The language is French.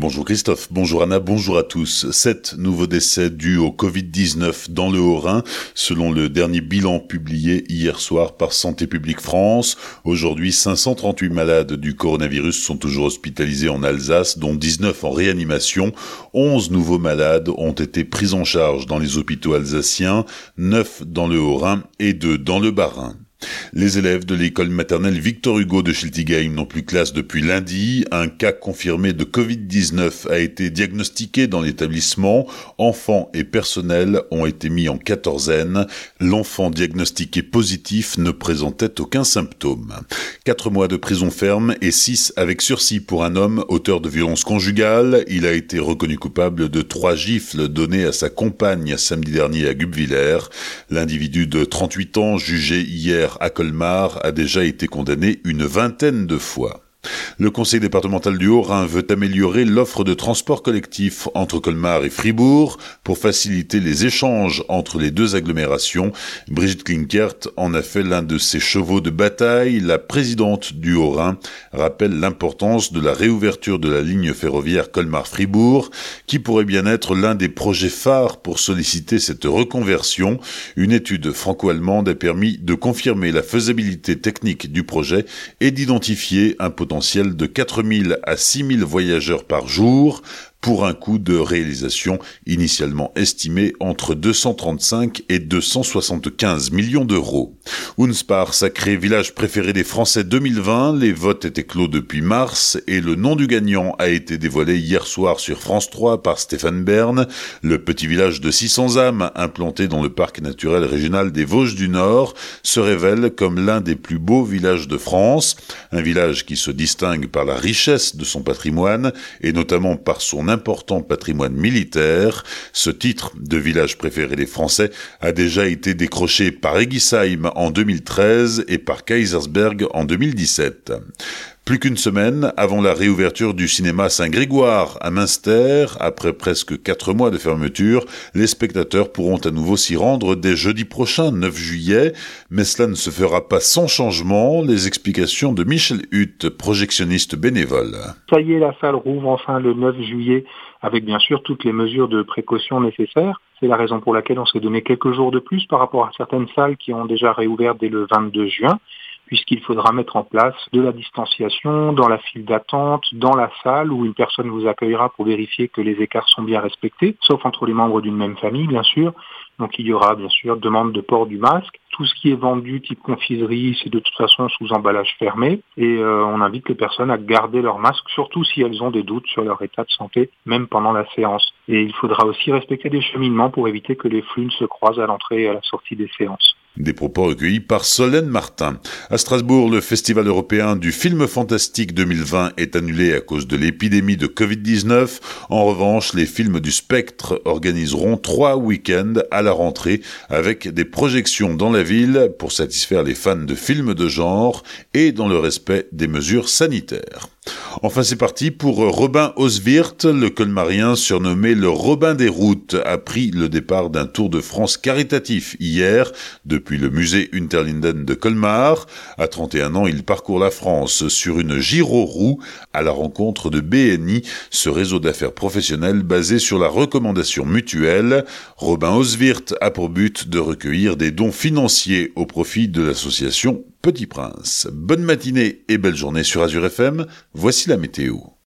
Bonjour Christophe, bonjour Anna, bonjour à tous. Sept nouveaux décès dus au Covid-19 dans le Haut-Rhin, selon le dernier bilan publié hier soir par Santé publique France. Aujourd'hui, 538 malades du coronavirus sont toujours hospitalisés en Alsace, dont 19 en réanimation. 11 nouveaux malades ont été pris en charge dans les hôpitaux alsaciens, 9 dans le Haut-Rhin et 2 dans le Bas-Rhin. Les élèves de l'école maternelle Victor Hugo de Schiltigheim n'ont plus classe depuis lundi. Un cas confirmé de Covid-19 a été diagnostiqué dans l'établissement. Enfants et personnel ont été mis en quatorzaine. L'enfant diagnostiqué positif ne présentait aucun symptôme. Quatre mois de prison ferme et six avec sursis pour un homme auteur de violences conjugales. Il a été reconnu coupable de trois gifles données à sa compagne samedi dernier à Gubviller. L'individu de 38 ans jugé hier à Colmar a déjà été condamné une vingtaine de fois. Le conseil départemental du Haut-Rhin veut améliorer l'offre de transport collectif entre Colmar et Fribourg pour faciliter les échanges entre les deux agglomérations. Brigitte Klinkert en a fait l'un de ses chevaux de bataille. La présidente du Haut-Rhin rappelle l'importance de la réouverture de la ligne ferroviaire Colmar-Fribourg, qui pourrait bien être l'un des projets phares pour solliciter cette reconversion. Une étude franco-allemande a permis de confirmer la faisabilité technique du projet et d'identifier un potentiel potentiel de 4000 à 6000 voyageurs par jour, pour un coût de réalisation initialement estimé entre 235 et 275 millions d'euros. Unspar, sacré village préféré des Français 2020, les votes étaient clos depuis mars et le nom du gagnant a été dévoilé hier soir sur France 3 par Stéphane Bern. Le petit village de 600 âmes implanté dans le parc naturel régional des Vosges du Nord se révèle comme l'un des plus beaux villages de France, un village qui se distingue par la richesse de son patrimoine et notamment par son important patrimoine militaire. Ce titre de village préféré des Français a déjà été décroché par Egisheim en 2013 et par Kaisersberg en 2017. Plus qu'une semaine avant la réouverture du cinéma Saint-Grégoire à Münster, après presque quatre mois de fermeture, les spectateurs pourront à nouveau s'y rendre dès jeudi prochain, 9 juillet, mais cela ne se fera pas sans changement. Les explications de Michel Hutt, projectionniste bénévole. Ça y est, la salle rouvre enfin le 9 juillet avec bien sûr toutes les mesures de précaution nécessaires. C'est la raison pour laquelle on s'est donné quelques jours de plus par rapport à certaines salles qui ont déjà réouvert dès le 22 juin puisqu'il faudra mettre en place de la distanciation dans la file d'attente, dans la salle où une personne vous accueillera pour vérifier que les écarts sont bien respectés, sauf entre les membres d'une même famille, bien sûr. Donc il y aura bien sûr demande de port du masque. Tout ce qui est vendu type confiserie, c'est de toute façon sous emballage fermé. Et euh, on invite les personnes à garder leur masque, surtout si elles ont des doutes sur leur état de santé, même pendant la séance. Et il faudra aussi respecter des cheminements pour éviter que les flux ne se croisent à l'entrée et à la sortie des séances. Des propos recueillis par Solène Martin. À Strasbourg, le Festival européen du film fantastique 2020 est annulé à cause de l'épidémie de Covid-19. En revanche, les films du Spectre organiseront trois week-ends à la rentrée avec des projections dans la ville pour satisfaire les fans de films de genre et dans le respect des mesures sanitaires. Enfin, c'est parti pour Robin Oswirt, le colmarien surnommé le Robin des routes, a pris le départ d'un tour de France caritatif hier depuis le musée Unterlinden de Colmar. À 31 ans, il parcourt la France sur une giro-roue à la rencontre de BNI, ce réseau d'affaires professionnelles basé sur la recommandation mutuelle. Robin Oswirt a pour but de recueillir des dons financiers au profit de l'association Petit Prince. Bonne matinée et belle journée sur Azure FM. Voici la météo.